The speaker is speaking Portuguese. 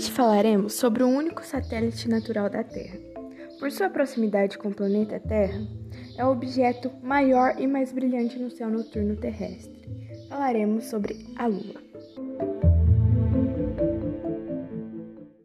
Hoje falaremos sobre o único satélite natural da Terra. Por sua proximidade com o planeta Terra, é o objeto maior e mais brilhante no céu noturno terrestre. Falaremos sobre a Lua.